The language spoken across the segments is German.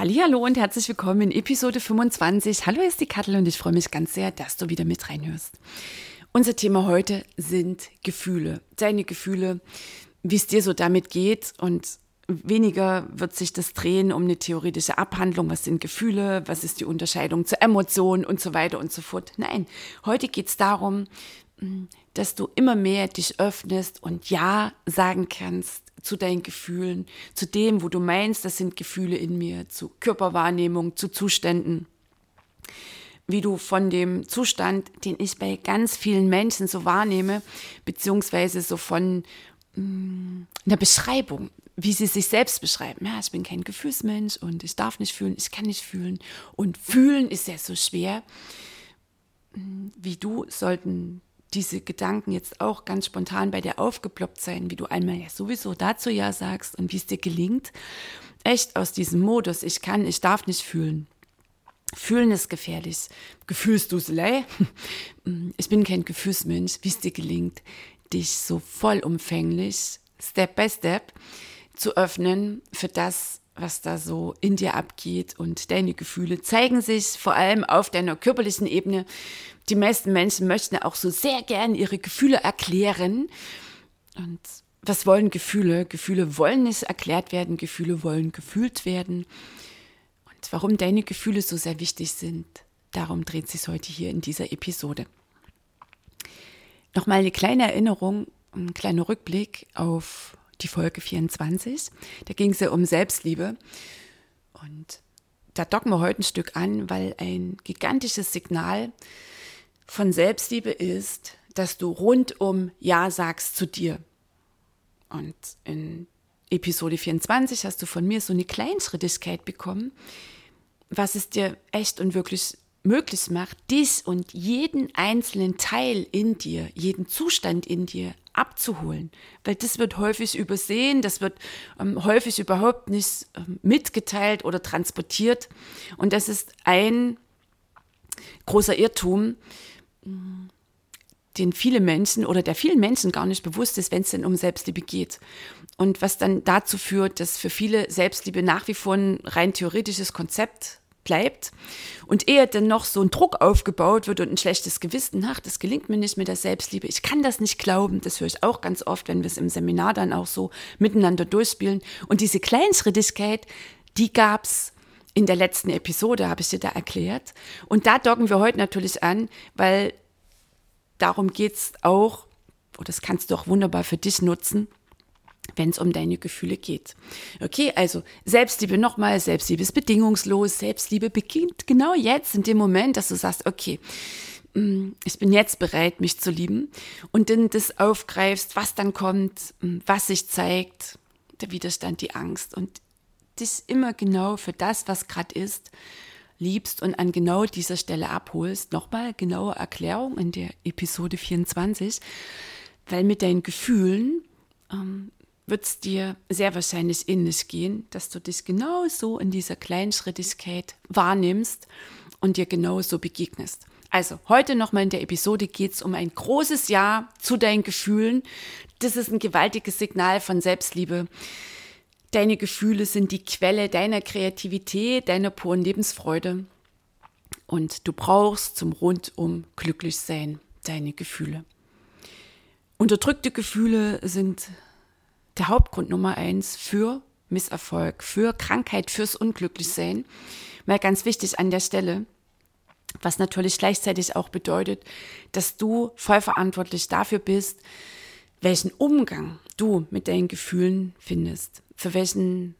Hallo und herzlich willkommen in Episode 25. Hallo, ist die Kattel und ich freue mich ganz sehr, dass du wieder mit reinhörst. Unser Thema heute sind Gefühle. Deine Gefühle, wie es dir so damit geht und weniger wird sich das drehen um eine theoretische Abhandlung, was sind Gefühle, was ist die Unterscheidung zu Emotionen und so weiter und so fort. Nein, heute geht es darum, dass du immer mehr dich öffnest und Ja sagen kannst zu deinen Gefühlen, zu dem, wo du meinst, das sind Gefühle in mir, zu Körperwahrnehmung, zu Zuständen. Wie du von dem Zustand, den ich bei ganz vielen Menschen so wahrnehme, beziehungsweise so von mh, mm, einer Beschreibung, wie sie sich selbst beschreiben. Ja, ich bin kein Gefühlsmensch und ich darf nicht fühlen, ich kann nicht fühlen. Und fühlen ist ja so schwer. Wie du sollten diese Gedanken jetzt auch ganz spontan bei dir aufgeploppt sein, wie du einmal ja sowieso dazu ja sagst und wie es dir gelingt, echt aus diesem Modus, ich kann, ich darf nicht fühlen. Fühlen ist gefährlich. Gefühlsduselei. Ich bin kein Gefühlsmensch, wie es dir gelingt, dich so vollumfänglich, Step by Step, zu öffnen für das, was da so in dir abgeht und deine Gefühle zeigen sich vor allem auf deiner körperlichen Ebene die meisten Menschen möchten auch so sehr gern ihre Gefühle erklären. Und was wollen Gefühle? Gefühle wollen nicht erklärt werden, Gefühle wollen gefühlt werden. Und warum deine Gefühle so sehr wichtig sind, darum dreht sich heute hier in dieser Episode. Nochmal eine kleine Erinnerung, ein kleiner Rückblick auf die Folge 24. Da ging es ja um Selbstliebe. Und da docken wir heute ein Stück an, weil ein gigantisches Signal von Selbstliebe ist, dass du rundum Ja sagst zu dir. Und in Episode 24 hast du von mir so eine Kleinschrittigkeit bekommen, was es dir echt und wirklich möglich macht, dich und jeden einzelnen Teil in dir, jeden Zustand in dir abzuholen. Weil das wird häufig übersehen, das wird ähm, häufig überhaupt nicht ähm, mitgeteilt oder transportiert. Und das ist ein großer Irrtum, den viele Menschen oder der vielen Menschen gar nicht bewusst ist, wenn es denn um Selbstliebe geht. Und was dann dazu führt, dass für viele Selbstliebe nach wie vor ein rein theoretisches Konzept bleibt und eher dann noch so ein Druck aufgebaut wird und ein schlechtes Gewissen, ach, das gelingt mir nicht mit der Selbstliebe, ich kann das nicht glauben, das höre ich auch ganz oft, wenn wir es im Seminar dann auch so miteinander durchspielen. Und diese Kleinschrittigkeit, die gab es in der letzten Episode, habe ich dir da erklärt. Und da docken wir heute natürlich an, weil darum geht es auch, und das kannst du auch wunderbar für dich nutzen, wenn es um deine Gefühle geht. Okay, also Selbstliebe nochmal, Selbstliebe ist bedingungslos, Selbstliebe beginnt genau jetzt, in dem Moment, dass du sagst, okay, mm, ich bin jetzt bereit, mich zu lieben und dann das aufgreifst, was dann kommt, mm, was sich zeigt, der Widerstand, die Angst und dich immer genau für das, was gerade ist, liebst und an genau dieser Stelle abholst. Nochmal genaue Erklärung in der Episode 24, weil mit deinen Gefühlen ähm, wird es dir sehr wahrscheinlich ähnlich gehen, dass du dich genau so in dieser Kleinschrittigkeit wahrnimmst und dir genau so begegnest. Also heute nochmal in der Episode geht es um ein großes Ja zu deinen Gefühlen. Das ist ein gewaltiges Signal von Selbstliebe. Deine Gefühle sind die Quelle deiner Kreativität, deiner puren Lebensfreude. Und du brauchst zum rundum glücklich sein deine Gefühle. Unterdrückte Gefühle sind der Hauptgrund Nummer eins für Misserfolg, für Krankheit, fürs Unglücklichsein. Mal ganz wichtig an der Stelle, was natürlich gleichzeitig auch bedeutet, dass du voll verantwortlich dafür bist, welchen Umgang du mit deinen Gefühlen findest für welchen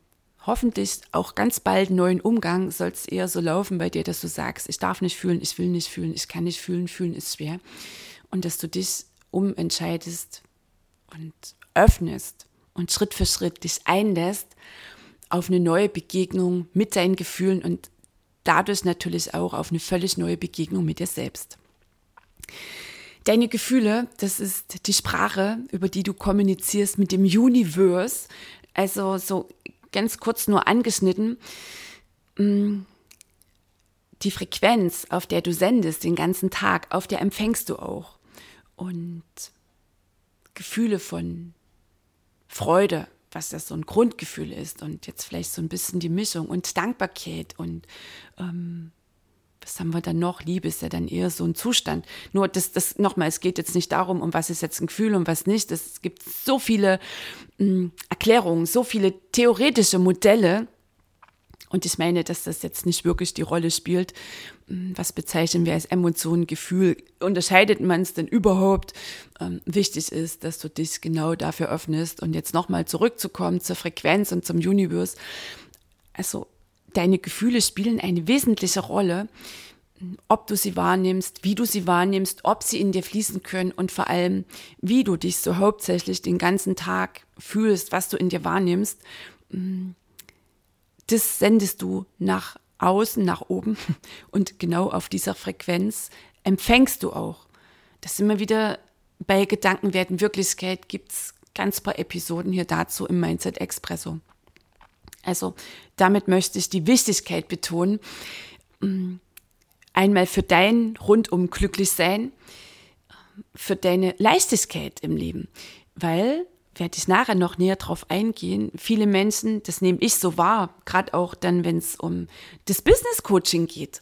hoffentlich auch ganz bald neuen Umgang soll es eher so laufen bei dir, dass du sagst, ich darf nicht fühlen, ich will nicht fühlen, ich kann nicht fühlen, fühlen ist schwer. Und dass du dich umentscheidest und öffnest und Schritt für Schritt dich einlässt auf eine neue Begegnung mit deinen Gefühlen und dadurch natürlich auch auf eine völlig neue Begegnung mit dir selbst. Deine Gefühle, das ist die Sprache, über die du kommunizierst mit dem Universe. Also so ganz kurz nur angeschnitten. Mm, die Frequenz, auf der du sendest den ganzen Tag, auf der empfängst du auch. Und Gefühle von Freude, was das so ein Grundgefühl ist und jetzt vielleicht so ein bisschen die Mischung und Dankbarkeit und ähm, was haben wir dann noch? Liebe ist ja dann eher so ein Zustand. Nur das, das nochmal, es geht jetzt nicht darum, um was ist jetzt ein Gefühl und was nicht. Es gibt so viele mh, hm, Erklärungen, so viele theoretische Modelle, und ich meine, dass das jetzt nicht wirklich die Rolle spielt. Hm, was bezeichnen wir als Emotion, Gefühl? Unterscheidet man es denn überhaupt? Ähm, wichtig ist, dass du dich genau dafür öffnest. Und jetzt nochmal zurückzukommen zur Frequenz und zum Universe. Also, deine Gefühle spielen eine wesentliche Rolle ob du sie wahrnimmst, wie du sie wahrnimmst, ob sie in dir fließen können und vor allem, wie du dich so hauptsächlich den ganzen Tag fühlst, was du in dir wahrnimmst. Hm, das sendest du nach außen, nach oben und genau auf dieser Frequenz empfängst du auch. Das immer wieder bei Gedanken werden Wirklichkeit gibt es ganz paar Episoden hier dazu im Mindset Expresso. Also damit möchte ich die Wichtigkeit betonen, mm, einmal für dein rundum glücklich sein, für deine Leichtigkeit im Leben, weil werde ich nachher noch näher drauf eingehen. Viele Menschen, das nehme ich so wahr, gerade auch dann, wenn es um das Business Coaching geht.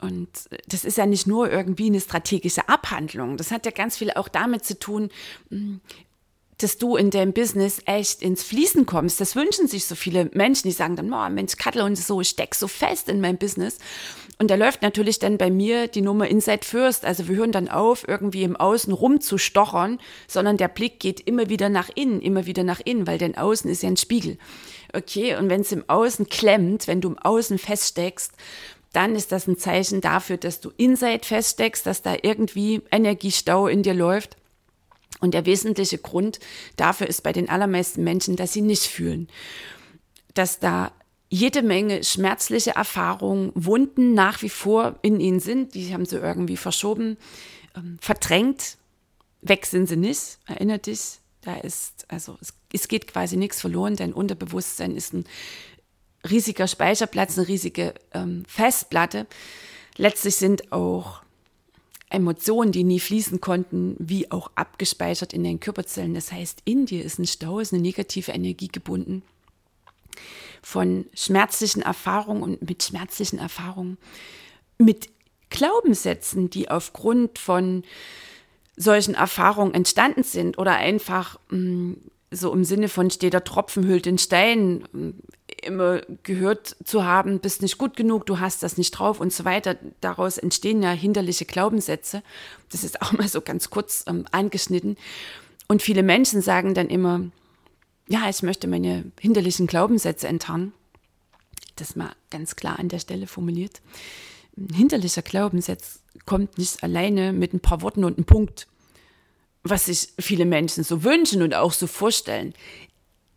Und das ist ja nicht nur irgendwie eine strategische Abhandlung. Das hat ja ganz viel auch damit zu tun, dass du in deinem Business echt ins Fließen kommst. Das wünschen sich so viele Menschen, die sagen dann, oh, Mensch, Kattel und so, ich steck so fest in meinem Business. Und da läuft natürlich dann bei mir die Nummer Inside First. Also wir hören dann auf, irgendwie im Außen rumzustochern, sondern der Blick geht immer wieder nach innen, immer wieder nach innen, weil dein Außen ist ja ein Spiegel. Okay, und wenn es im Außen klemmt, wenn du im Außen feststeckst, dann ist das ein Zeichen dafür, dass du Inside feststeckst, dass da irgendwie Energiestau in dir läuft. Und der wesentliche Grund dafür ist bei den allermeisten Menschen, dass sie nicht fühlen. Dass da jede Menge schmerzliche Erfahrungen, Wunden nach wie vor in ihnen sind. Die haben sie irgendwie verschoben, ähm, verdrängt. Weg sind sie nicht. Erinner dich, da ist, also es, es geht quasi nichts verloren. Dein Unterbewusstsein ist ein riesiger Speicherplatz, eine riesige ähm, Festplatte. Letztlich sind auch Emotionen, die nie fließen konnten, wie auch abgespeichert in den Körperzellen. Das heißt, in dir ist ein Stau, ist eine negative Energie gebunden von schmerzlichen Erfahrungen und mit schmerzlichen Erfahrungen, mit Glaubenssätzen, die aufgrund von solchen Erfahrungen entstanden sind oder einfach mh, mm, so im Sinne von steht der Tropfen hüllt den Stein, mm, immer gehört zu haben, bist nicht gut genug, du hast das nicht drauf und so weiter. Daraus entstehen ja hinderliche Glaubenssätze. Das ist auch mal so ganz kurz ähm, angeschnitten. Und viele Menschen sagen dann immer, ja, ich möchte meine hinderlichen Glaubenssätze enttarnen. Das mal ganz klar an der Stelle formuliert. Ein hinderlicher Glaubenssatz kommt nicht alleine mit ein paar Worten und einem Punkt, was sich viele Menschen so wünschen und auch so vorstellen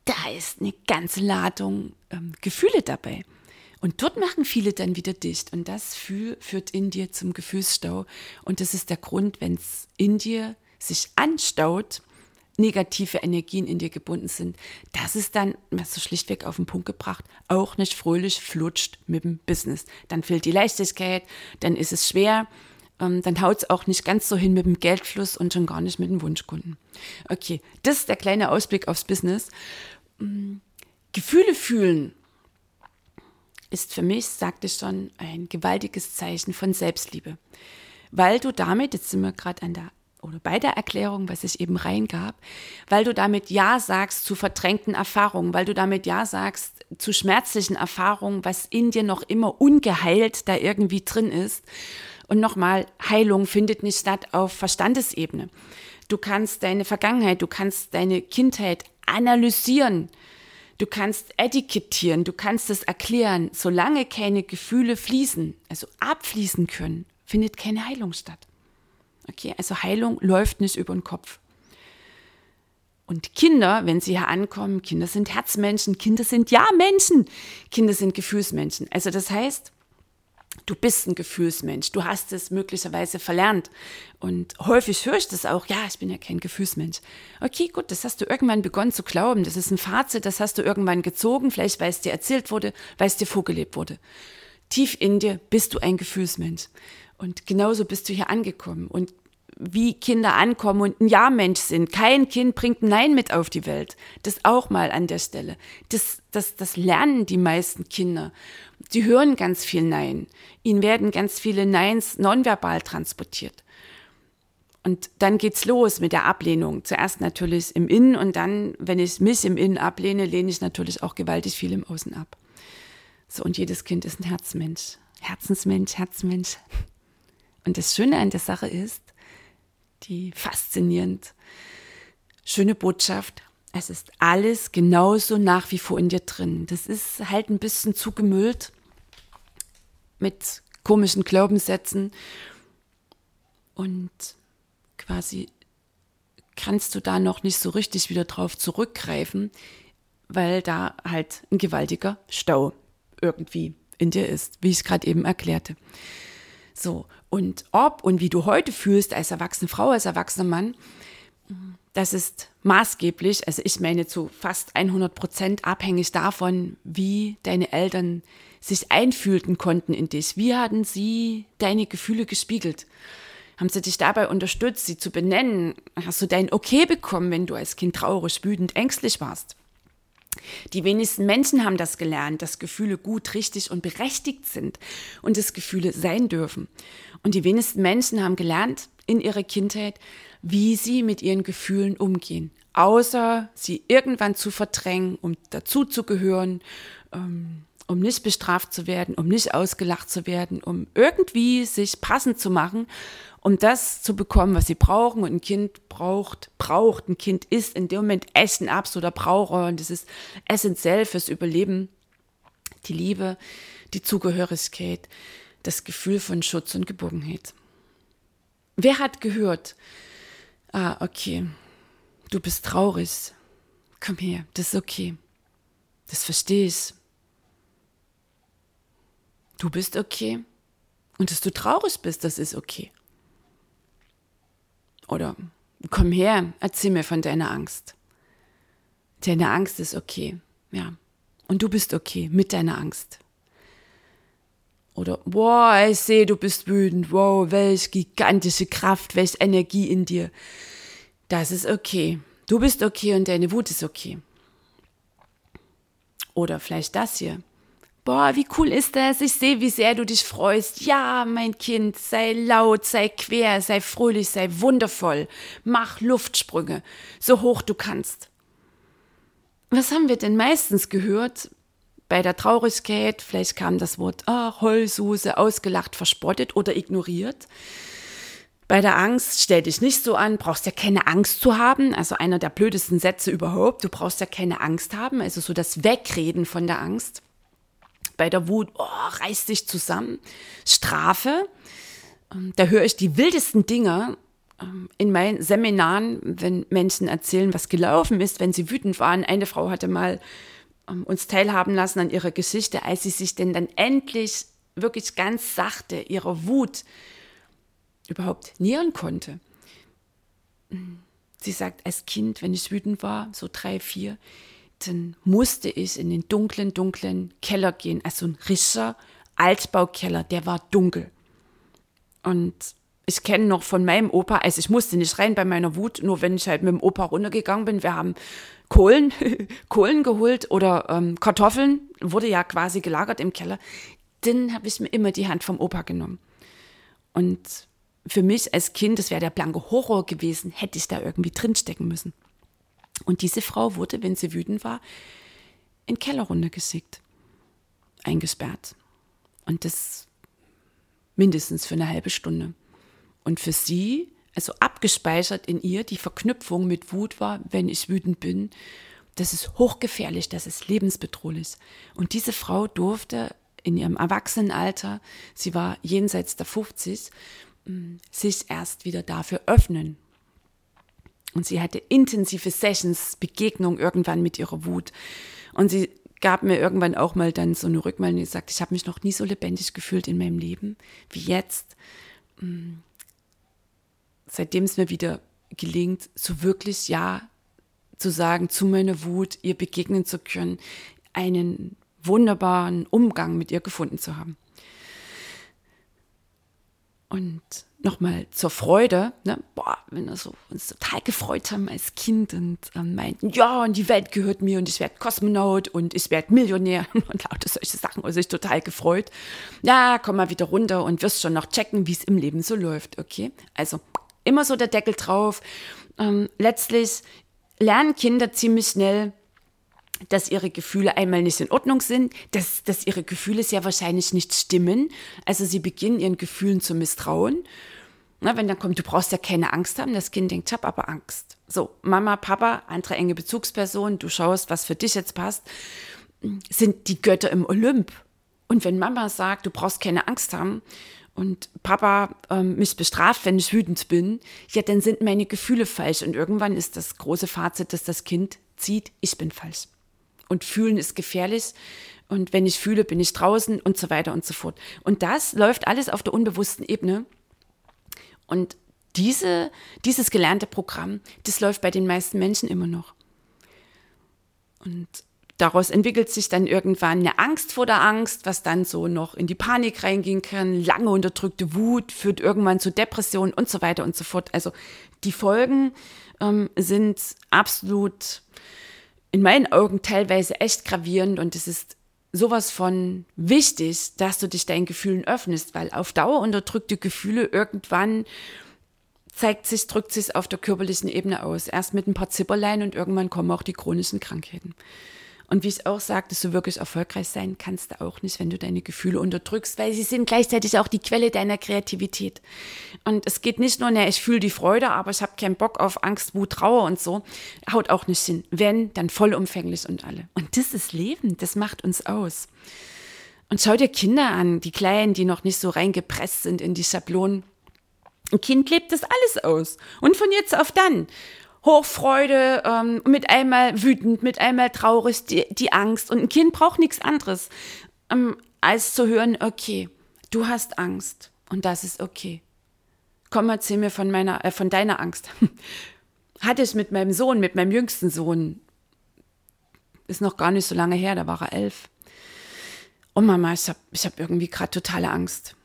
da ist eine ganze Ladung ähm, Gefühle dabei. Und dort machen viele dann wieder dicht. Und das führt in dir zum Gefühlsstau. Und das ist der Grund, wenn es in dir sich anstaut, negative Energien in dir gebunden sind, das ist dann, was so schlichtweg auf den Punkt gebracht, auch nicht fröhlich flutscht mit dem Business. Dann fehlt die Leichtigkeit, dann ist es schwer, dann haut es auch nicht ganz so hin mit dem Geldfluss und schon gar nicht mit dem Wunschkunden. Okay, das ist der kleine Ausblick aufs Business. Gefühle fühlen ist für mich, sagte ich schon, ein gewaltiges Zeichen von Selbstliebe. Weil du damit, jetzt sind wir gerade an der oder bei der Erklärung, was ich eben reingab, weil du damit Ja sagst zu verdrängten Erfahrungen, weil du damit Ja sagst zu schmerzlichen Erfahrungen, was in dir noch immer ungeheilt da irgendwie drin ist. Und nochmal, Heilung findet nicht statt auf Verstandesebene. Du kannst deine Vergangenheit, du kannst deine Kindheit analysieren. Du kannst etikettieren, du kannst es erklären. Solange keine Gefühle fließen, also abfließen können, findet keine Heilung statt. Okay, also Heilung läuft nicht über den Kopf. Und Kinder, wenn sie hier ankommen, Kinder sind Herzmenschen, Kinder sind ja Menschen, Kinder sind Gefühlsmenschen. Also das heißt, du bist ein Gefühlsmensch, du hast es möglicherweise verlernt. Und häufig höre ich das auch, ja, ich bin ja kein Gefühlsmensch. Okay, gut, das hast du irgendwann begonnen zu glauben, das ist ein Fazit, das hast du irgendwann gezogen, vielleicht weil es dir erzählt wurde, weil es dir vorgelebt wurde. Tief in dir bist du ein Gefühlsmensch. Und genauso bist du hier angekommen. Und wie Kinder ankommen und ein Ja-Mensch sind. Kein Kind bringt Nein mit auf die Welt. Das auch mal an der Stelle. Das, das, das lernen die meisten Kinder. Sie hören ganz viel Nein. Ihnen werden ganz viele Neins nonverbal transportiert. Und dann geht's los mit der Ablehnung. Zuerst natürlich im Innen und dann, wenn ich mich im Innen ablehne, lehne ich natürlich auch gewaltig viel im Außen ab. So, und jedes Kind ist ein Herzmensch. Herzensmensch, Herzmensch. Und das Schöne an der Sache ist, die faszinierend schöne Botschaft. Es ist alles genauso nach wie vor in dir drin. Das ist halt ein bisschen zugemüllt mit komischen Glaubenssätzen und quasi kannst du da noch nicht so richtig wieder drauf zurückgreifen, weil da halt ein gewaltiger Stau irgendwie in dir ist, wie ich es gerade eben erklärte. So, und ob und wie du heute fühlst als erwachsene Frau, als erwachsener Mann, das ist maßgeblich, also ich meine zu fast 100 Prozent abhängig davon, wie deine Eltern sich einfühlten konnten in dich. Wie hatten sie deine Gefühle gespiegelt? Haben sie dich dabei unterstützt, sie zu benennen? Hast du dein Okay bekommen, wenn du als Kind traurig, wütend, ängstlich warst? Die wenigsten Menschen haben das gelernt, dass Gefühle gut, richtig und berechtigt sind und dass Gefühle sein dürfen. Und die wenigsten Menschen haben gelernt in ihrer Kindheit, wie sie mit ihren Gefühlen umgehen, außer sie irgendwann zu verdrängen, um dazuzugehören, ähm, um nicht bestraft zu werden, um nicht ausgelacht zu werden, um irgendwie sich passend zu machen um das zu bekommen, was sie brauchen. Und ein Kind braucht, braucht, ein Kind ist in dem Moment echt ein absoluter Braucher und das ist essentiell fürs Überleben. Die Liebe, die Zugehörigkeit, das Gefühl von Schutz und Geborgenheit. Wer hat gehört, ah, okay, du bist traurig, komm her, das ist okay, das verstehe ich. Du bist okay und dass du traurig bist, das ist okay. Oder komm her, erzähl mir von deiner Angst. Deine Angst ist okay, ja. Und du bist okay mit deiner Angst. Oder, boah, ich sehe, du bist wütend. Wow, welch gigantische Kraft, welch Energie in dir. Das ist okay. Du bist okay und deine Wut ist okay. Oder vielleicht das hier boah, wie cool ist das? Ich sehe, wie sehr du dich freust. Ja, mein Kind, sei laut, sei quer, sei fröhlich, sei wundervoll. Mach Luftsprünge, so hoch du kannst. Was haben wir denn meistens gehört? Bei der Traurigkeit, vielleicht kam das Wort ah, Heulsuse, ausgelacht, verspottet oder ignoriert. Bei der Angst, stell dich nicht so an, brauchst ja keine Angst zu haben. Also einer der blödesten Sätze überhaupt. Du brauchst ja keine Angst haben. Also so das Wegreden von der Angst bei der Wut, oh, reiß dich zusammen. Strafe, ähm, da höre ich die wildesten Dinge ähm, in meinen Seminaren, wenn Menschen erzählen, was gelaufen ist, wenn sie wütend waren. Eine Frau hatte mal ähm, uns teilhaben lassen an ihrer Geschichte, als sie sich denn dann endlich wirklich ganz sachte ihrer Wut überhaupt nähern konnte. Sie sagt, als Kind, wenn ich wütend war, so drei, vier, dann musste ich in den dunklen, dunklen Keller gehen. Also ein rischer Altbaukeller, der war dunkel. Und ich kenne noch von meinem Opa, also ich musste nicht rein bei meiner Wut, nur wenn ich halt mit dem Opa runtergegangen bin. Wir haben Kohlen, Kohlen geholt oder ähm, Kartoffeln, wurde ja quasi gelagert im Keller. Dann habe ich mir immer die Hand vom Opa genommen. Und für mich als Kind, das wäre der blanke Horror gewesen, hätte ich da irgendwie drinstecken müssen. Und diese Frau wurde, wenn sie wütend war, in Keller runtergeschickt, eingesperrt. Und das mindestens für eine halbe Stunde. Und für sie, also abgespeichert in ihr, die Verknüpfung mit Wut war, wenn ich wütend bin, das ist hochgefährlich, das ist lebensbedrohlich. Und diese Frau durfte in ihrem Erwachsenenalter, sie war jenseits der 50, mm, sich erst wieder dafür öffnen. Und sie hatte intensive Sessions, Begegnung irgendwann mit ihrer Wut. Und sie gab mir irgendwann auch mal dann so eine Rückmeldung, die sagt, ich habe mich noch nie so lebendig gefühlt in meinem Leben wie jetzt. Mm, seitdem es mir wieder gelingt, so wirklich Ja zu sagen zu meiner Wut, ihr begegnen zu können, einen wunderbaren Umgang mit ihr gefunden zu haben. Und nochmal zur Freude, ne? boah, wenn wir so uns total gefreut haben als Kind und ähm, meinten, ja, und die Welt gehört mir und ich werde Kosmonaut und ich werde Millionär und lauter solche Sachen, und sich total gefreut. Ja, komm mal wieder runter und wirst schon noch checken, wie es im Leben so läuft, okay? Also immer so der Deckel drauf. Ähm, letztlich lernen Kinder ziemlich schnell, dass ihre Gefühle einmal nicht in Ordnung sind, dass, dass ihre Gefühle sehr wahrscheinlich nicht stimmen. Also sie beginnen ihren Gefühlen zu misstrauen. Na, wenn dann kommt, du brauchst ja keine Angst haben, das Kind denkt, ich habe aber Angst. So, Mama, Papa, andere enge Bezugsperson, du schaust, was für dich jetzt passt, sind die Götter im Olymp. Und wenn Mama sagt, du brauchst keine Angst haben und Papa ähm, mich bestraft, wenn ich wütend bin, ja, dann sind meine Gefühle falsch. Und irgendwann ist das große Fazit, dass das Kind zieht, ich bin falsch und fühlen ist gefährlich. Und wenn ich fühle, bin ich draußen und so weiter und so fort. Und das läuft alles auf der unbewussten Ebene. Und diese, dieses gelernte Programm, das läuft bei den meisten Menschen immer noch. Und daraus entwickelt sich dann irgendwann eine Angst vor der Angst, was dann so noch in die Panik reingehen kann. Lange unterdrückte Wut führt irgendwann zu Depressionen und so weiter und so fort. Also die Folgen ähm, sind absolut in meinen Augen teilweise echt gravierend und es ist sowas von wichtig, dass du dich deinen Gefühlen öffnest, weil auf Dauer unterdrückte Gefühle irgendwann zeigt sich, drückt sich auf der körperlichen Ebene aus. Erst mit ein paar Zipperlein und irgendwann kommen auch die chronischen Krankheiten. Und wie ich auch sagte, so wirklich erfolgreich sein kannst du auch nicht, wenn du deine Gefühle unterdrückst, weil sie sind gleichzeitig auch die Quelle deiner Kreativität. Und es geht nicht nur, ne, ich fühle die Freude, aber ich habe keinen Bock auf Angst, Wut, Trauer und so. Haut auch nicht hin. Wenn, dann vollumfänglich und alle. Und das ist Leben, das macht uns aus. Und schau dir Kinder an, die Kleinen, die noch nicht so reingepresst sind in die Schablonen. Ein Kind lebt das alles aus. Und von jetzt auf dann. Hochfreude, ähm, mit einmal wütend, mit einmal traurig, die, die Angst. Und ein Kind braucht nichts anderes, ähm, als zu hören, okay, du hast Angst und das ist okay. Komm, erzähl mir von meiner, äh, von deiner Angst. Hatte ich mit meinem Sohn, mit meinem jüngsten Sohn, ist noch gar nicht so lange her, da war er elf. Oh Mama, ich habe ich hab irgendwie gerade totale Angst.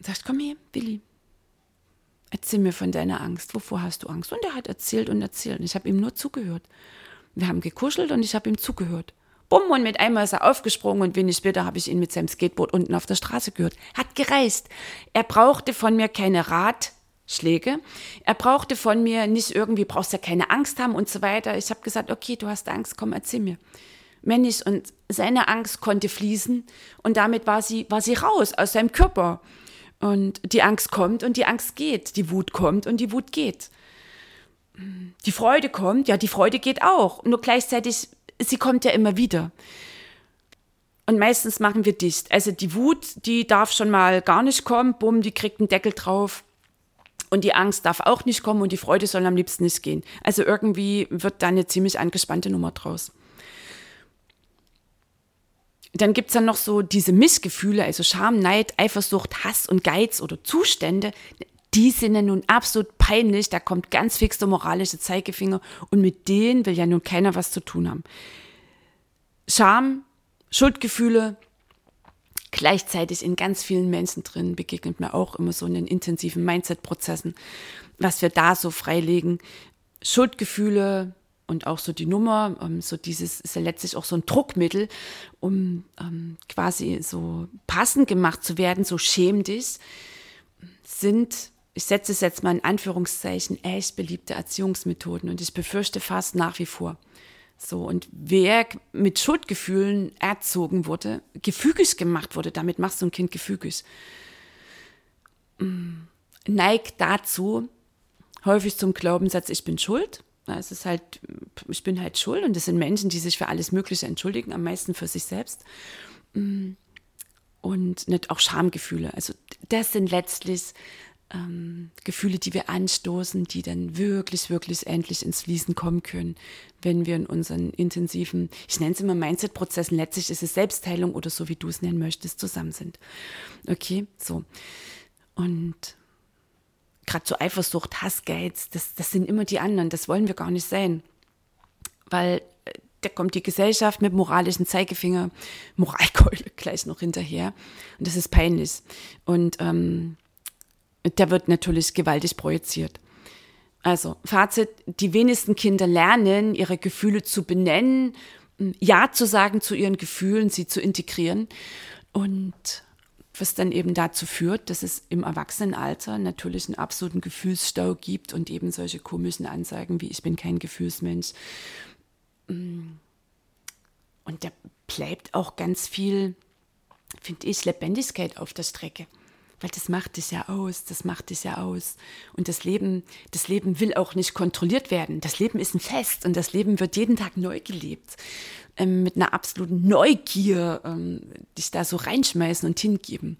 Sag ich, komm her, Willi, erzähl mir von deiner Angst. Wovor hast du Angst? Und er hat erzählt und erzählt. Und ich habe ihm nur zugehört. Wir haben gekuschelt und ich habe ihm zugehört. Bumm, und mit einmal ist er aufgesprungen und wenig später habe ich ihn mit seinem Skateboard unten auf der Straße gehört. Hat gereist. Er brauchte von mir keine Ratschläge. Er brauchte von mir nicht irgendwie, brauchst ja keine Angst haben und so weiter. Ich habe gesagt, okay, du hast Angst, komm, erzähl mir. Wenn nicht, und seine Angst konnte fließen und damit war sie, war sie raus aus seinem Körper. Und die Angst kommt und die Angst geht. Die Wut kommt und die Wut geht. Die Freude kommt, ja, die Freude geht auch. Nur gleichzeitig, sie kommt ja immer wieder. Und meistens machen wir dicht. Also die Wut, die darf schon mal gar nicht kommen, bumm, die kriegt einen Deckel drauf. Und die Angst darf auch nicht kommen und die Freude soll am liebsten nicht gehen. Also irgendwie wird da eine ziemlich angespannte Nummer draus dann gibt's dann noch so diese Missgefühle, also Scham, Neid, Eifersucht, Hass und Geiz oder Zustände. Die sind ja nun absolut peinlich, da kommt ganz fix der moralische Zeigefinger und mit denen will ja nun keiner was zu tun haben. Scham, Schuldgefühle, gleichzeitig in ganz vielen Menschen drin begegnet mir auch immer so in den intensiven Mindset-Prozessen, was wir da so freilegen. Schuldgefühle, und auch so die Nummer, ähm, so dieses ist ja letztlich auch so ein Druckmittel, um ähm, quasi so passend gemacht zu werden, so schäm dich, sind, ich setze es jetzt mal in Anführungszeichen, echt beliebte Erziehungsmethoden und ich befürchte fast nach wie vor. So, und wer mit Schuldgefühlen erzogen wurde, gefügig gemacht wurde, damit machst du ein Kind gefügig, mm, neigt dazu, häufig zum Glaubenssatz, ich bin schuld es ist halt, ich bin halt schuld und es sind Menschen, die sich für alles Mögliche entschuldigen, am meisten für sich selbst. Mm. Und nicht auch Schamgefühle. Also das sind letztlich ähm, Gefühle, die wir anstoßen, die dann wirklich, wirklich endlich ins Fließen kommen können, wenn wir in unseren intensiven, ich nenne es immer Mindset-Prozessen, letztlich ist es Selbstheilung oder so, wie du es nennen möchtest, zusammen sind. Okay, so. Und gerade so Eifersucht, Hassgeiz, das, das sind immer die anderen, das wollen wir gar nicht sein. Weil äh, da kommt die Gesellschaft mit moralischen Zeigefinger, Moralkeule gleich noch hinterher. Und das ist peinlich. Und ähm, der wird natürlich gewaltig projiziert. Also, Fazit, die wenigsten Kinder lernen, ihre Gefühle zu benennen, Ja zu sagen zu ihren Gefühlen, sie zu integrieren. Und was dann eben dazu führt, dass es im Erwachsenenalter natürlich einen absoluten Gefühlsstau gibt und eben solche komischen Ansagen wie ich bin kein Gefühlsmensch. Und da bleibt auch ganz viel, finde ich, Lebendigkeit auf der Strecke weil das macht es ja aus, das macht es ja aus. Und das Leben, das Leben will auch nicht kontrolliert werden. Das Leben ist ein Fest und das Leben wird jeden Tag neu gelebt. Ähm, mit einer absoluten Neugier ähm, dich da so reinschmeißen und hingeben.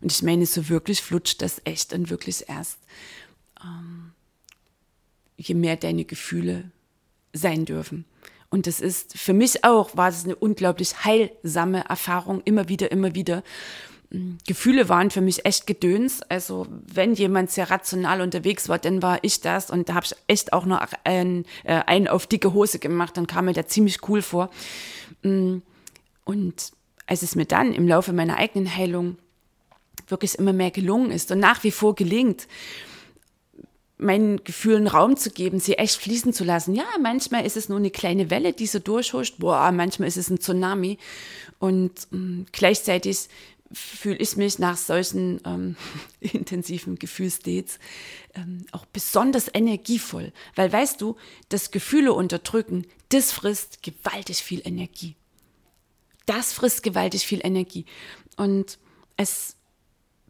Und ich meine, so wirklich flutscht das echt und wirklich erst, ähm, je mehr deine Gefühle sein dürfen. Und das ist für mich auch, war es eine unglaublich heilsame Erfahrung, immer wieder, immer wieder. Gefühle waren für mich echt Gedöns. Also wenn jemand sehr rational unterwegs war, dann war ich das und da habe ich echt auch noch einen, äh, einen auf dicke Hose gemacht, dann kam mir der ziemlich cool vor. Und als es mir dann im Laufe meiner eigenen Heilung wirklich immer mehr gelungen ist und nach wie vor gelingt, meinen Gefühlen Raum zu geben, sie echt fließen zu lassen. Ja, manchmal ist es nur eine kleine Welle, die so durchhuscht. Boah, manchmal ist es ein Tsunami. Und mh, gleichzeitig fühle ich mich nach solchen ähm, intensiven Gefühlsdates ähm, auch besonders energievoll. Weil weißt du, das Gefühle unterdrücken, das frisst gewaltig viel Energie. Das frisst gewaltig viel Energie. Und es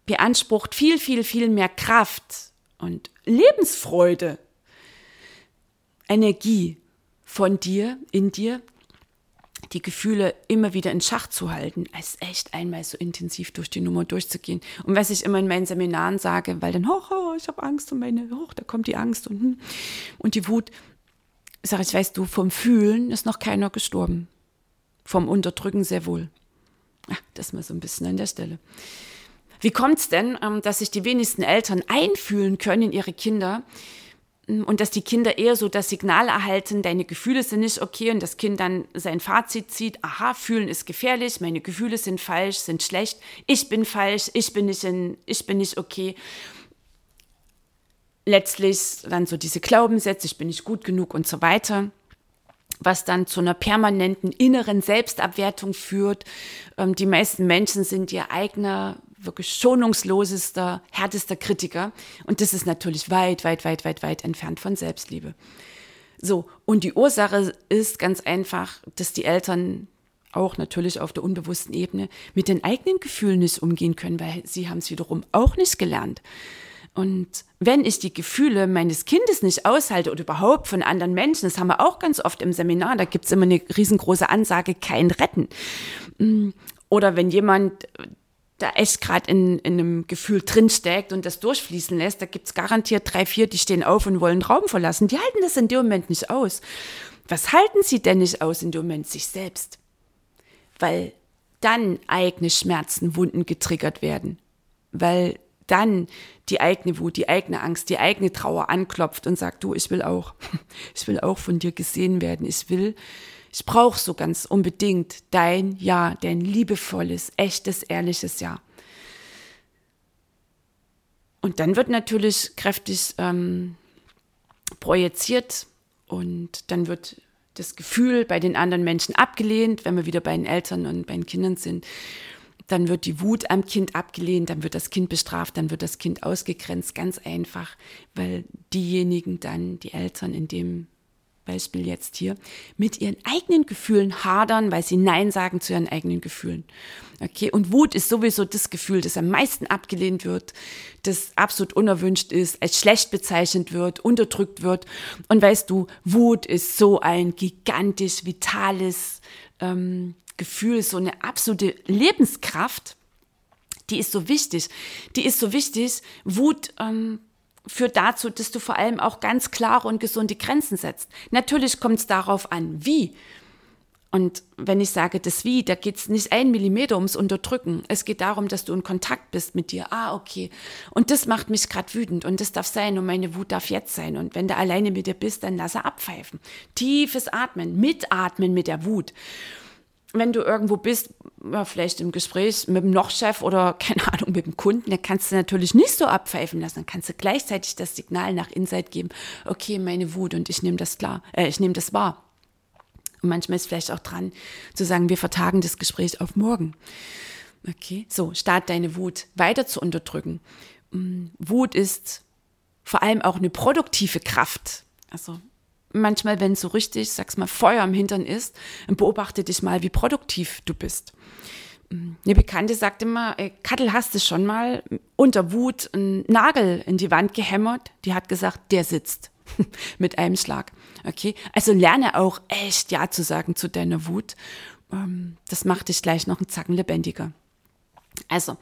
beansprucht viel, viel, viel mehr Kraft und Lebensfreude, Energie von dir, in dir, die Gefühle immer wieder in Schach zu halten, als echt einmal so intensiv durch die Nummer durchzugehen. Und was ich immer in meinen Seminaren sage, weil dann, hoch, oh, ich habe Angst und meine, hoch, da kommt die Angst und, hm, und die Wut. Sag ich, weißt du, vom Fühlen ist noch keiner gestorben. Vom Unterdrücken sehr wohl. Ach, das mal so ein bisschen an der Stelle. Wie kommt es denn, ähm, dass sich die wenigsten Eltern einfühlen können in ihre Kinder? Und dass die Kinder eher so das Signal erhalten, deine Gefühle sind nicht okay und das Kind dann sein Fazit zieht, aha, fühlen ist gefährlich, meine Gefühle sind falsch, sind schlecht, ich bin falsch, ich bin nicht, in, ich bin nicht okay. Letztlich dann so diese Glaubenssätze, ich bin nicht gut genug und so weiter was dann zu einer permanenten inneren Selbstabwertung führt. Ähm, die meisten Menschen sind ihr eigener wirklich schonungslosester, härtester Kritiker. Und das ist natürlich weit, weit, weit, weit, weit entfernt von Selbstliebe. So, und die Ursache ist ganz einfach, dass die Eltern auch natürlich auf der unbewussten Ebene mit den eigenen Gefühlen nicht umgehen können, weil sie haben es wiederum auch nicht gelernt. Und wenn ich die Gefühle meines Kindes nicht aushalte oder überhaupt von anderen Menschen, das haben wir auch ganz oft im Seminar, da gibt es immer eine riesengroße Ansage, kein Retten. Mm, oder wenn jemand da echt gerade in, in einem Gefühl drinsteckt und das durchfließen lässt, da gibt es garantiert drei, vier, die stehen auf und wollen Raum verlassen. Die halten das in dem Moment nicht aus. Was halten sie denn nicht aus in dem Moment? Sich selbst. Weil dann eigene Schmerzen, Wunden getriggert werden. Weil dann die eigene Wut, die eigene Angst, die eigene Trauer anklopft und sagt, du, ich will auch, ich will auch von dir gesehen werden. Ich will, ich brauche so ganz unbedingt dein Ja, dein liebevolles, echtes, ehrliches Ja. Und dann wird natürlich kräftig ähm, projiziert und dann wird das Gefühl bei den anderen Menschen abgelehnt, wenn wir wieder bei den Eltern und bei den Kindern sind. Dann wird die Wut am Kind abgelehnt, dann wird das Kind bestraft, dann wird das Kind ausgegrenzt, ganz einfach, weil diejenigen dann, die Eltern in dem Beispiel jetzt hier, mit ihren eigenen Gefühlen hadern, weil sie Nein sagen zu ihren eigenen Gefühlen. Okay, und Wut ist sowieso das Gefühl, das am meisten abgelehnt wird, das absolut unerwünscht ist, als schlecht bezeichnet wird, unterdrückt wird. Und weißt du, Wut ist so ein gigantisch vitales ähm, Gefühl, so eine absolute Lebenskraft Die ist so wichtig. Die ist so wichtig. Wut ähm, führt dazu, dass du vor allem auch ganz klare und gesunde Grenzen setzt. Natürlich kommt es darauf an, wie. Und wenn ich sage das Wie, da geht es nicht ein Millimeter ums Unterdrücken. Es geht darum, dass du in Kontakt bist mit dir. Ah, okay. Und das macht mich gerade wütend und das darf sein und meine Wut darf jetzt sein. Und wenn du alleine mit dir bist, dann lass er abpfeifen. Tiefes Atmen, mitatmen mit der Wut. Wenn du irgendwo bist, ja, vielleicht im Gespräch mit dem Nochchef oder keine Ahnung mit dem Kunden, dann kannst du natürlich nicht so abpfeifen lassen. Dann kannst du gleichzeitig das Signal nach Insight geben. Okay, meine Wut und ich nehme das klar, äh, ich nehme das wahr. Und manchmal ist vielleicht auch dran zu sagen, wir vertagen das Gespräch auf morgen. Okay, so, statt deine Wut weiter zu unterdrücken. Mm, Wut ist vor allem auch eine produktive Kraft. Also manchmal, wenn so richtig, sag's mal, Feuer im Hintern ist, beobachte dich mal, wie produktiv du bist. Mm, eine Bekannte sagt immer, ey, Kattel, hast du schon mal unter Wut einen Nagel in die Wand gehämmert? Die hat gesagt, der sitzt. mit einem Schlag. Okay, also lerne auch echt Ja zu sagen zu deiner Wut. Ähm, das macht dich gleich noch einen Zacken lebendiger. Also,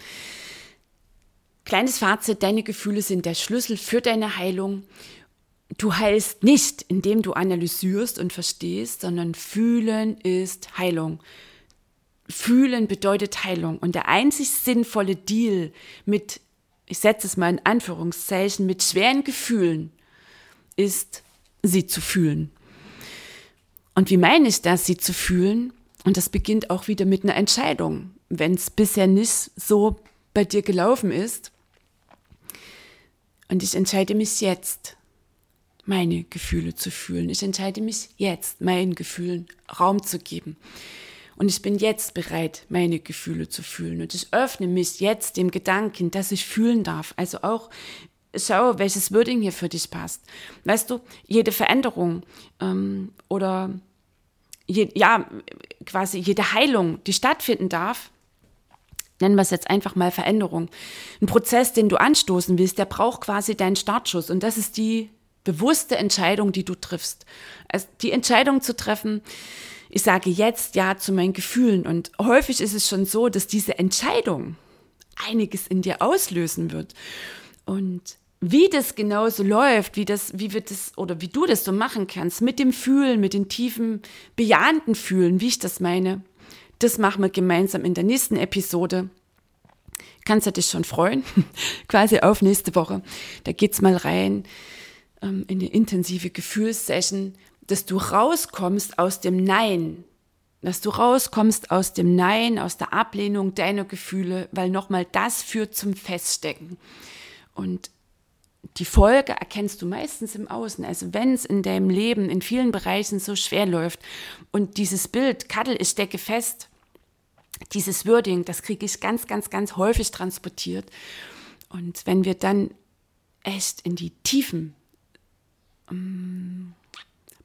kleines Fazit, deine Gefühle sind der Schlüssel für deine Heilung. Du heilst nicht, indem du analysierst und verstehst, sondern fühlen ist Heilung. Fühlen bedeutet Heilung. Und der einzig sinnvolle Deal mit, ich setze es mal in Anführungszeichen, mit schweren Gefühlen ist, sie zu fühlen. Und wie meine ich das, sie zu fühlen? Und das beginnt auch wieder mit einer Entscheidung. Wenn es bisher nicht so bei dir gelaufen ist. Und ich entscheide mich jetzt, meine Gefühle zu fühlen. Ich entscheide mich jetzt, meinen Gefühlen Raum zu geben. Und ich bin jetzt bereit, meine Gefühle zu fühlen. Und ich öffne mich jetzt dem Gedanken, dass ich fühlen darf. Also auch schau, welches Wording hier für dich passt. Weißt du, jede Veränderung ähm, oder je, ja, quasi jede Heilung, die stattfinden darf, nennen wir es jetzt einfach mal Veränderung. Ein Prozess, den du anstoßen willst, der braucht quasi deinen Startschuss. Und das ist die bewusste Entscheidung, die du triffst. Also die Entscheidung zu treffen, ich sage jetzt Ja zu meinen Gefühlen. Und häufig ist es schon so, dass diese Entscheidung einiges in dir auslösen wird. Und wie das genau so läuft, wie das, wie wir das oder wie du das so machen kannst, mit dem Fühlen, mit den tiefen, bejahenden Fühlen, wie ich das meine, das machen wir gemeinsam in der nächsten Episode. Kannst du dich schon freuen, quasi auf nächste Woche. Da geht's mal rein ähm, in eine intensive Gefühlssession, dass du rauskommst aus dem Nein, dass du rauskommst aus dem Nein, aus der Ablehnung deiner Gefühle, weil nochmal das führt zum Feststecken. Und die Folge erkennst du meistens im Außen. Also wenn es in deinem Leben in vielen Bereichen so schwer läuft und dieses Bild, Kattel, ich stecke fest, dieses Wording, das kriege ich ganz, ganz, ganz häufig transportiert. Und wenn wir dann echt in die tiefen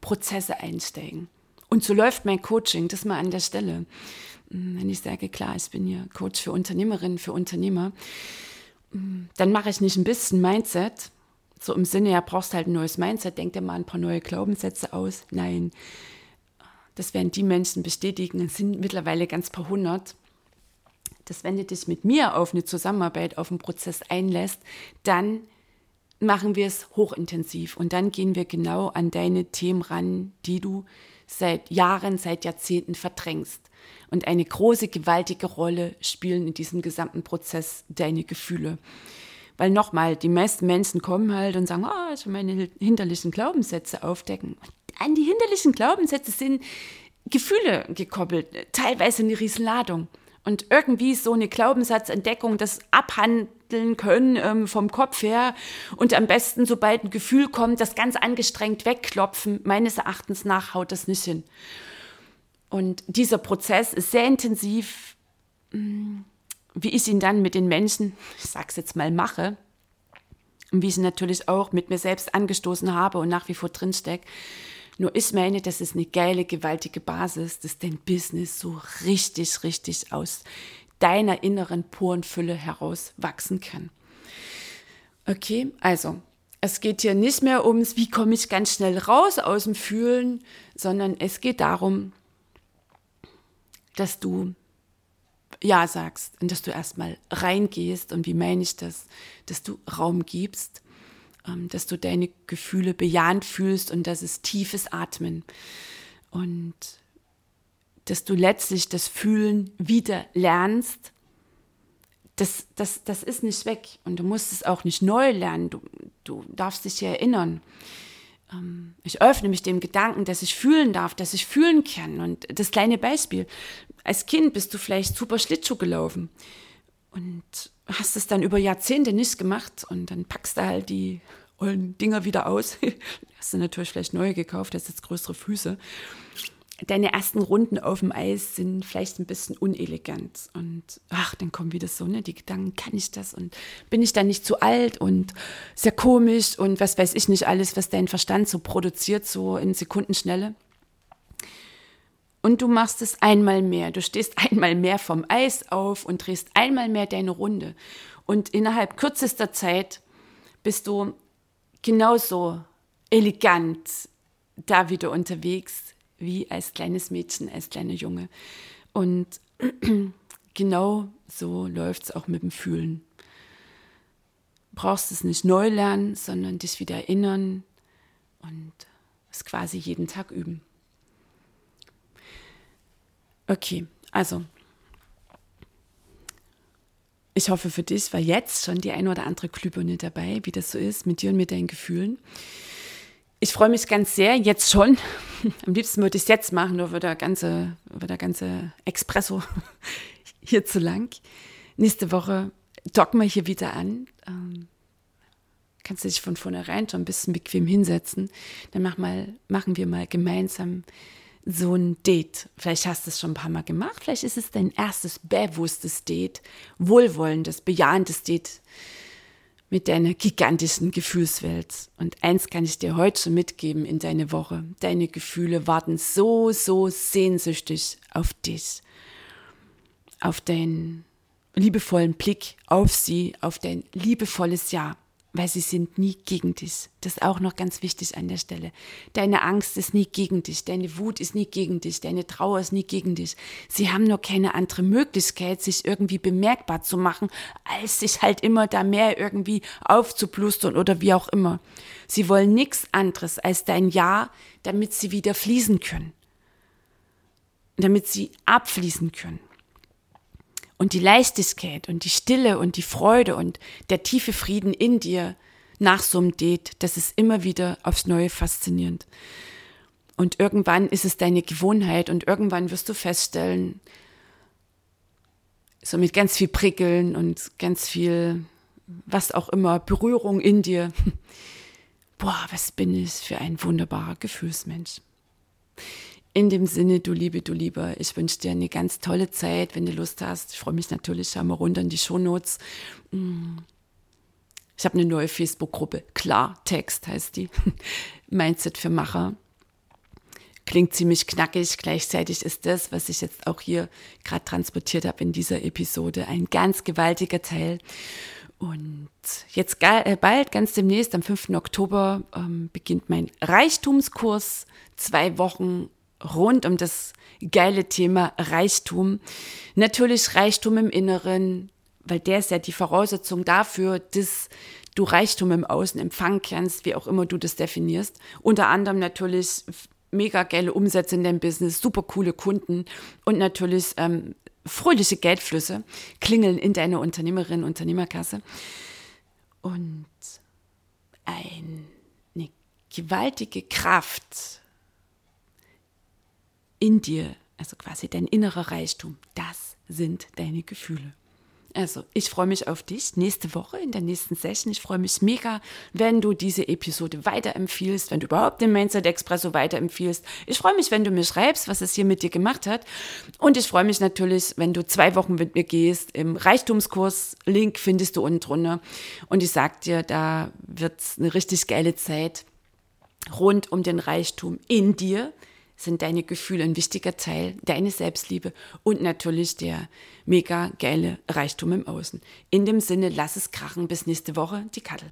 Prozesse einsteigen. Und so läuft mein Coaching, das mal an der Stelle. Wenn ich sage, klar, ich bin hier Coach für Unternehmerinnen, für Unternehmer, dann mache ich nicht ein bisschen Mindset, so im Sinne, ja, brauchst halt ein neues Mindset, denk dir mal ein paar neue Glaubenssätze aus. Nein, das werden die Menschen bestätigen, es sind mittlerweile ganz paar hundert, dass wenn du dich mit mir auf eine Zusammenarbeit, auf einen Prozess einlässt, dann machen wir es hochintensiv und dann gehen wir genau an deine Themen ran, die du seit Jahren, seit Jahrzehnten verdrängst. Und eine große, gewaltige Rolle spielen in diesem gesamten Prozess deine Gefühle. Weil nochmal, die meisten Menschen kommen halt und sagen, oh, ich will meine hinterlichen Glaubenssätze aufdecken. an die hinterlichen Glaubenssätze sind Gefühle gekoppelt, teilweise eine Riesenladung. Und irgendwie so eine Glaubenssatzentdeckung, das abhandeln können ähm, vom Kopf her und am besten, sobald ein Gefühl kommt, das ganz angestrengt wegklopfen, meines Erachtens nach haut das nicht hin. Und dieser Prozess ist sehr intensiv, mm, wie ich ihn dann mit den Menschen, ich sag's jetzt mal, mache. Und wie ich ihn natürlich auch mit mir selbst angestoßen habe und nach wie vor drinstecke. Nur ich meine, das ist eine geile, gewaltige Basis, dass dein Business so richtig, richtig aus deiner inneren Porenfülle heraus wachsen kann. Okay, also es geht hier nicht mehr ums, wie komme ich ganz schnell raus aus dem Fühlen, sondern es geht darum, dass du Ja sagst und dass du erstmal reingehst. Und wie meine ich das? Dass du Raum gibst, ähm, dass du deine Gefühle bejahend fühlst und das ist tiefes Atmen. Und dass du letztlich das Fühlen wieder lernst. Das, das, das ist nicht weg und du musst es auch nicht neu lernen. Du, du darfst dich ja erinnern. Ähm, ich öffne mich dem Gedanken, dass ich fühlen darf, dass ich fühlen kann. Und das kleine Beispiel, als Kind bist du vielleicht super Schlittschuh gelaufen und hast es dann über Jahrzehnte nicht gemacht und dann packst du halt die ollen Dinger wieder aus. hast du natürlich vielleicht neue gekauft, hast jetzt größere Füße deine ersten Runden auf dem Eis sind vielleicht ein bisschen unelegant. Und ach, dann kommen wieder so, ne, die Gedanken, kann ich das? Und bin ich dann nicht zu alt und sehr komisch und was weiß ich nicht alles, was dein Verstand so produziert, so in Sekundenschnelle. Und du machst es einmal mehr. Du stehst einmal mehr vom Eis auf und drehst einmal mehr deine Runde. Und innerhalb kürzester Zeit bist du genauso elegant da wieder unterwegs wie als kleines Mädchen, als kleiner Junge. Und genau so läuft es auch mit dem Fühlen. Brauchst es nicht neu lernen, sondern dich wieder erinnern und es quasi jeden Tag üben. Okay, also ich hoffe für dich war jetzt schon die ein oder andere Glühbirne dabei, wie das so ist mit dir und mit deinen Gefühlen. Ich freue mich ganz sehr, jetzt schon. Am liebsten würde ich es jetzt machen, nur wird der ganze, wird der ganze Espresso hier zu lang. Nächste Woche docken wir hier wieder an. Ähm, kannst du dich von vornherein schon ein bisschen bequem hinsetzen. Dann mach mal, machen wir mal gemeinsam so ein Date. Vielleicht hast du es schon ein paar Mal gemacht. Vielleicht ist es dein erstes bewusstes Date, wohlwollendes, bejahendes Date mit deiner gigantischen Gefühlswelt. Und eins kann ich dir heute schon mitgeben in deine Woche. Deine Gefühle warten so, so sehnsüchtig auf dich. Auf deinen liebevollen Blick auf sie, auf dein liebevolles Ja weil sie sind nie gegen dich. Das ist auch noch ganz wichtig an der Stelle. Deine Angst ist nie gegen dich, deine Wut ist nie gegen dich, deine Trauer ist nie gegen dich. Sie haben nur keine andere Möglichkeit, sich irgendwie bemerkbar zu machen, als sich halt immer da mehr irgendwie aufzuplustern oder wie auch immer. Sie wollen nichts anderes als dein Ja, damit sie wieder fließen können. Damit sie abfließen können. Und die Leichtigkeit und die Stille und die Freude und der tiefe Frieden in dir nach so einem Date, das ist immer wieder aufs Neue faszinierend. Und irgendwann ist es deine Gewohnheit und irgendwann wirst du feststellen, so mit ganz viel Prickeln und ganz viel, was auch immer, Berührung in dir. Boah, was bin ich für ein wunderbarer Gefühlsmensch. In dem Sinne, du Liebe, du Lieber, ich wünsche dir eine ganz tolle Zeit, wenn du Lust hast. Ich freue mich natürlich, schau mal runter in die Shownotes. Mm. Ich habe eine neue Facebook-Gruppe, Klartext heißt die, Mindset für Macher. Klingt ziemlich knackig, gleichzeitig ist das, was ich jetzt auch hier gerade transportiert habe in dieser Episode, ein ganz gewaltiger Teil. Und jetzt äh, bald, ganz demnächst, am 5. Oktober, ähm, beginnt mein Reichtumskurs. Zwei Wochen rund um das geile Thema Reichtum. Natürlich Reichtum im Inneren, weil der ist ja die Voraussetzung dafür, dass du Reichtum im Außen empfangen kannst, wie auch immer du das definierst. Unter anderem natürlich mega geile Umsätze in deinem Business, super coole Kunden und natürlich ähm, fröhliche Geldflüsse klingeln in deine Unternehmerin, Unternehmerkasse. Und eine gewaltige Kraft in dir, also quasi dein innerer Reichtum, das sind deine Gefühle. Also, ich freue mich auf dich nächste Woche in der nächsten Session. Ich freue mich mega, wenn du diese Episode weiterempfiehlst, wenn du überhaupt den Mindset Expresso weiterempfiehlst. Ich freue mich, wenn du mir schreibst, was es hier mit dir gemacht hat. Und ich freue mich natürlich, wenn du zwei Wochen mit mir gehst im Reichtumskurs. Link findest du unten drunter. Und ich sag dir, da wird es eine richtig geile Zeit rund um den Reichtum in dir sind deine Gefühle ein wichtiger Teil, deine Selbstliebe und natürlich der mega geile Reichtum im Außen. In dem Sinne, lass es krachen. Bis nächste Woche, die Kattel.